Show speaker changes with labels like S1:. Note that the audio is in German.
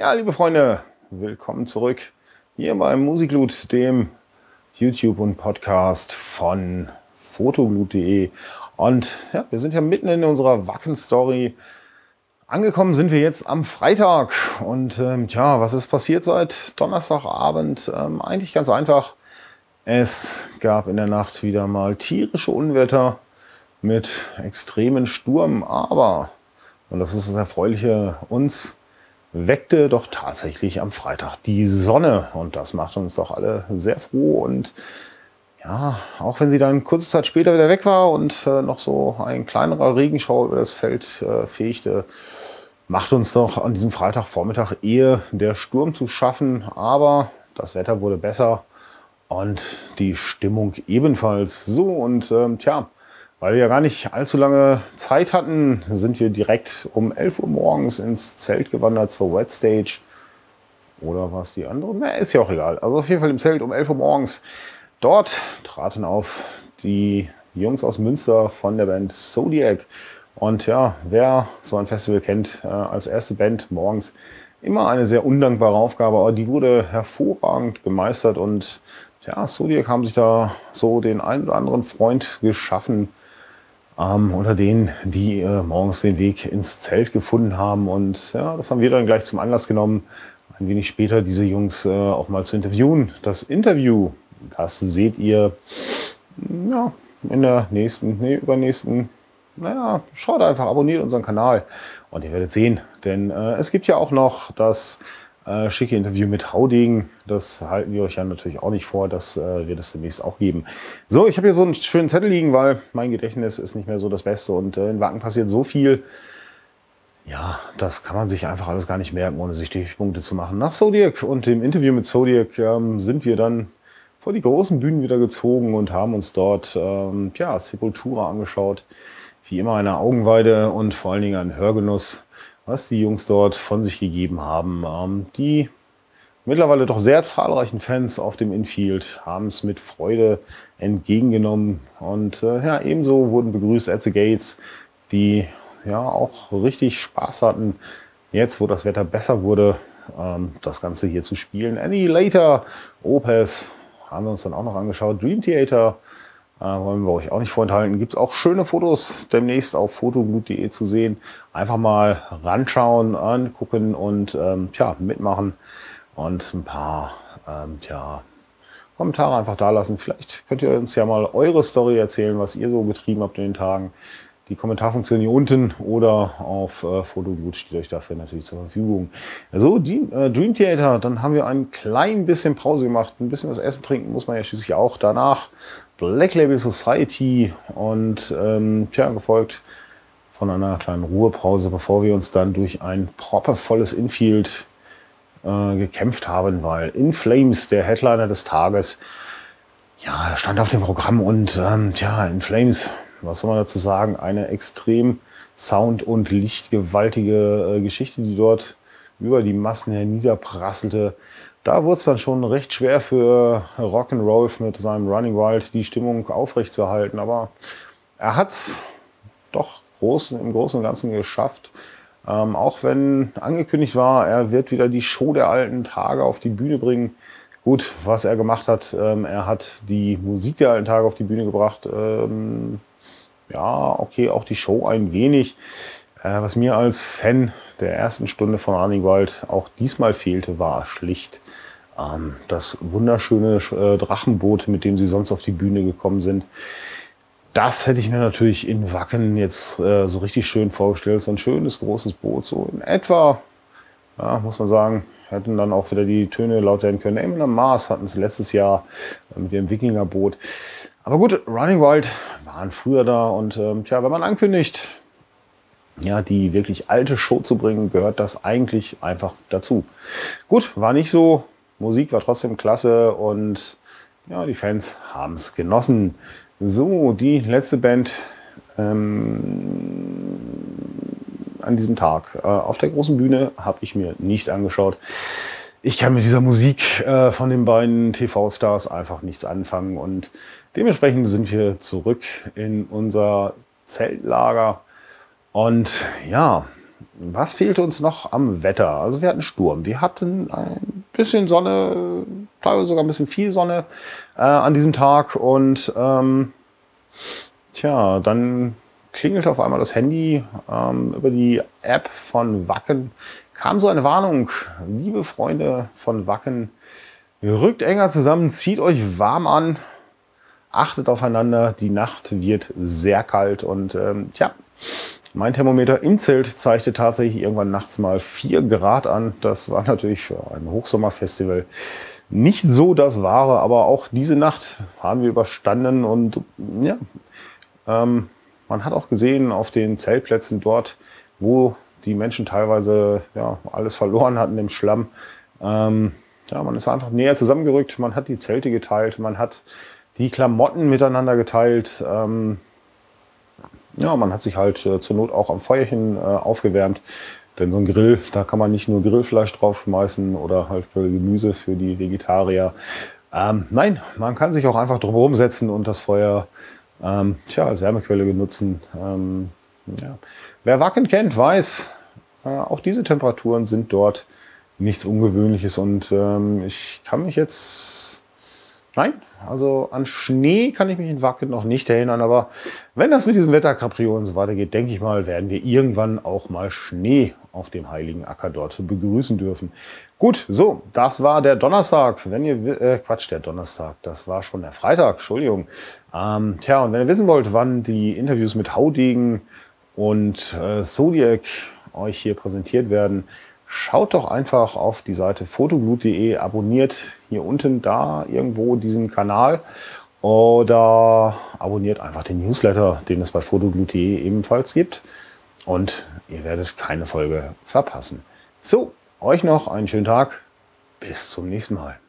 S1: Ja, liebe Freunde, willkommen zurück hier beim Musikloot, dem YouTube und Podcast von fotoglut.de. Und ja, wir sind ja mitten in unserer Wacken-Story. Angekommen sind wir jetzt am Freitag. Und ähm, tja, was ist passiert seit Donnerstagabend? Ähm, eigentlich ganz einfach. Es gab in der Nacht wieder mal tierische Unwetter mit extremen Sturm, aber, und das ist das Erfreuliche, uns weckte doch tatsächlich am Freitag die Sonne. Und das macht uns doch alle sehr froh. Und ja, auch wenn sie dann kurze Zeit später wieder weg war und äh, noch so ein kleinerer Regenschauer über das Feld äh, fegte, macht uns doch an diesem Freitagvormittag eher der Sturm zu schaffen. Aber das Wetter wurde besser und die Stimmung ebenfalls so. Und ähm, tja, weil wir ja gar nicht allzu lange Zeit hatten, sind wir direkt um 11 Uhr morgens ins Zelt gewandert zur Wet Stage. Oder war es die andere? Na, ist ja auch egal. Also auf jeden Fall im Zelt um 11 Uhr morgens. Dort traten auf die Jungs aus Münster von der Band Zodiac. Und ja, wer so ein Festival kennt, äh, als erste Band morgens immer eine sehr undankbare Aufgabe, aber die wurde hervorragend gemeistert und ja, Zodiac haben sich da so den einen oder anderen Freund geschaffen, ähm, unter denen, die äh, morgens den Weg ins Zelt gefunden haben. Und ja, das haben wir dann gleich zum Anlass genommen, ein wenig später diese Jungs äh, auch mal zu interviewen. Das Interview, das seht ihr ja, in der nächsten, nee, übernächsten, naja, schaut einfach, abonniert unseren Kanal und ihr werdet sehen, denn äh, es gibt ja auch noch das äh, schicke Interview mit Hauding. Das halten wir euch ja natürlich auch nicht vor. Das äh, wird es demnächst auch geben. So, ich habe hier so einen schönen Zettel liegen, weil mein Gedächtnis ist nicht mehr so das Beste und äh, in Wacken passiert so viel. Ja, das kann man sich einfach alles gar nicht merken, ohne sich Stichpunkte zu machen. Nach Zodiac und dem Interview mit Zodiac ähm, sind wir dann vor die großen Bühnen wieder gezogen und haben uns dort ähm, ja, Sepultura angeschaut. Wie immer eine Augenweide und vor allen Dingen ein Hörgenuss was die Jungs dort von sich gegeben haben. Ähm, die mittlerweile doch sehr zahlreichen Fans auf dem Infield haben es mit Freude entgegengenommen. Und äh, ja, ebenso wurden begrüßt at the Gates, die ja auch richtig Spaß hatten, jetzt wo das Wetter besser wurde, ähm, das Ganze hier zu spielen. Annihilator, Opus haben wir uns dann auch noch angeschaut. Dream Theater äh, wollen wir euch auch nicht vorenthalten. Gibt es auch schöne Fotos demnächst auf fotoglut.de zu sehen. Einfach mal ranschauen, angucken und ähm, tja, mitmachen und ein paar ähm, tja, Kommentare einfach da lassen. Vielleicht könnt ihr uns ja mal eure Story erzählen, was ihr so getrieben habt in den Tagen. Die Kommentarfunktion hier unten oder auf äh, Fotoglut steht euch dafür natürlich zur Verfügung. Also die, äh, Dream Theater, dann haben wir ein klein bisschen Pause gemacht. Ein bisschen was essen, trinken muss man ja schließlich auch. Danach Black Label Society und ähm, tja, gefolgt von einer kleinen Ruhepause, bevor wir uns dann durch ein proppervolles Infield äh, gekämpft haben, weil In Flames, der Headliner des Tages, ja, stand auf dem Programm und ähm, tja, In Flames, was soll man dazu sagen, eine extrem sound- und lichtgewaltige äh, Geschichte, die dort über die Massen herniederprasselte. Da wurde es dann schon recht schwer für Rock'n'Roll mit seinem Running Wild die Stimmung aufrechtzuerhalten. Aber er hat es doch großen, im Großen und Ganzen geschafft. Ähm, auch wenn angekündigt war, er wird wieder die Show der alten Tage auf die Bühne bringen. Gut, was er gemacht hat, ähm, er hat die Musik der alten Tage auf die Bühne gebracht. Ähm, ja, okay, auch die Show ein wenig. Äh, was mir als Fan der ersten Stunde von Running Wild auch diesmal fehlte, war schlicht ähm, das wunderschöne äh, Drachenboot, mit dem sie sonst auf die Bühne gekommen sind. Das hätte ich mir natürlich in Wacken jetzt äh, so richtig schön vorgestellt. So ein schönes, großes Boot, so in etwa, ja, muss man sagen, hätten dann auch wieder die Töne laut werden können. Eben am Mars hatten sie letztes Jahr äh, mit dem Wikingerboot. Aber gut, Running Wild waren früher da und ähm, tja, wenn man ankündigt, ja, die wirklich alte Show zu bringen, gehört das eigentlich einfach dazu. Gut, war nicht so. Musik war trotzdem klasse und ja, die Fans haben es genossen. So, die letzte Band ähm, an diesem Tag äh, auf der großen Bühne habe ich mir nicht angeschaut. Ich kann mit dieser Musik äh, von den beiden TV-Stars einfach nichts anfangen und dementsprechend sind wir zurück in unser Zeltlager. Und ja, was fehlte uns noch am Wetter? Also wir hatten Sturm, wir hatten ein bisschen Sonne, teilweise sogar ein bisschen viel Sonne äh, an diesem Tag und ähm, tja, dann klingelte auf einmal das Handy ähm, über die App von Wacken. Kam so eine Warnung, liebe Freunde von Wacken, rückt enger zusammen, zieht euch warm an, achtet aufeinander, die Nacht wird sehr kalt und ähm, tja, mein Thermometer im Zelt zeigte tatsächlich irgendwann nachts mal 4 Grad an. Das war natürlich für ein Hochsommerfestival nicht so das Wahre, aber auch diese Nacht haben wir überstanden und ja, ähm, man hat auch gesehen auf den Zeltplätzen dort, wo die Menschen teilweise ja, alles verloren hatten im Schlamm. Ähm, ja, man ist einfach näher zusammengerückt, man hat die Zelte geteilt, man hat die Klamotten miteinander geteilt. Ähm, ja, man hat sich halt äh, zur Not auch am Feuerchen äh, aufgewärmt. Denn so ein Grill, da kann man nicht nur Grillfleisch draufschmeißen oder halt Grillgemüse für die Vegetarier. Ähm, nein, man kann sich auch einfach drumherum setzen und das Feuer ähm, tja, als Wärmequelle benutzen. Ähm, ja. Wer Wacken kennt, weiß, äh, auch diese Temperaturen sind dort nichts Ungewöhnliches. Und ähm, ich kann mich jetzt, nein, also an Schnee kann ich mich in Wacken noch nicht erinnern. Aber wenn das mit diesem Wetterkapriolen so weitergeht, denke ich mal, werden wir irgendwann auch mal Schnee auf dem heiligen Acker dort begrüßen dürfen. Gut, so, das war der Donnerstag. Wenn ihr, äh, Quatsch, der Donnerstag, das war schon der Freitag, Entschuldigung. Ähm, tja, und wenn ihr wissen wollt, wann die Interviews mit Haudegen und äh, Zodiac euch hier präsentiert werden, schaut doch einfach auf die Seite fotoglut.de, abonniert hier unten da irgendwo diesen Kanal oder abonniert einfach den Newsletter, den es bei fotoglut.de ebenfalls gibt und ihr werdet keine Folge verpassen. So, euch noch einen schönen Tag. Bis zum nächsten Mal.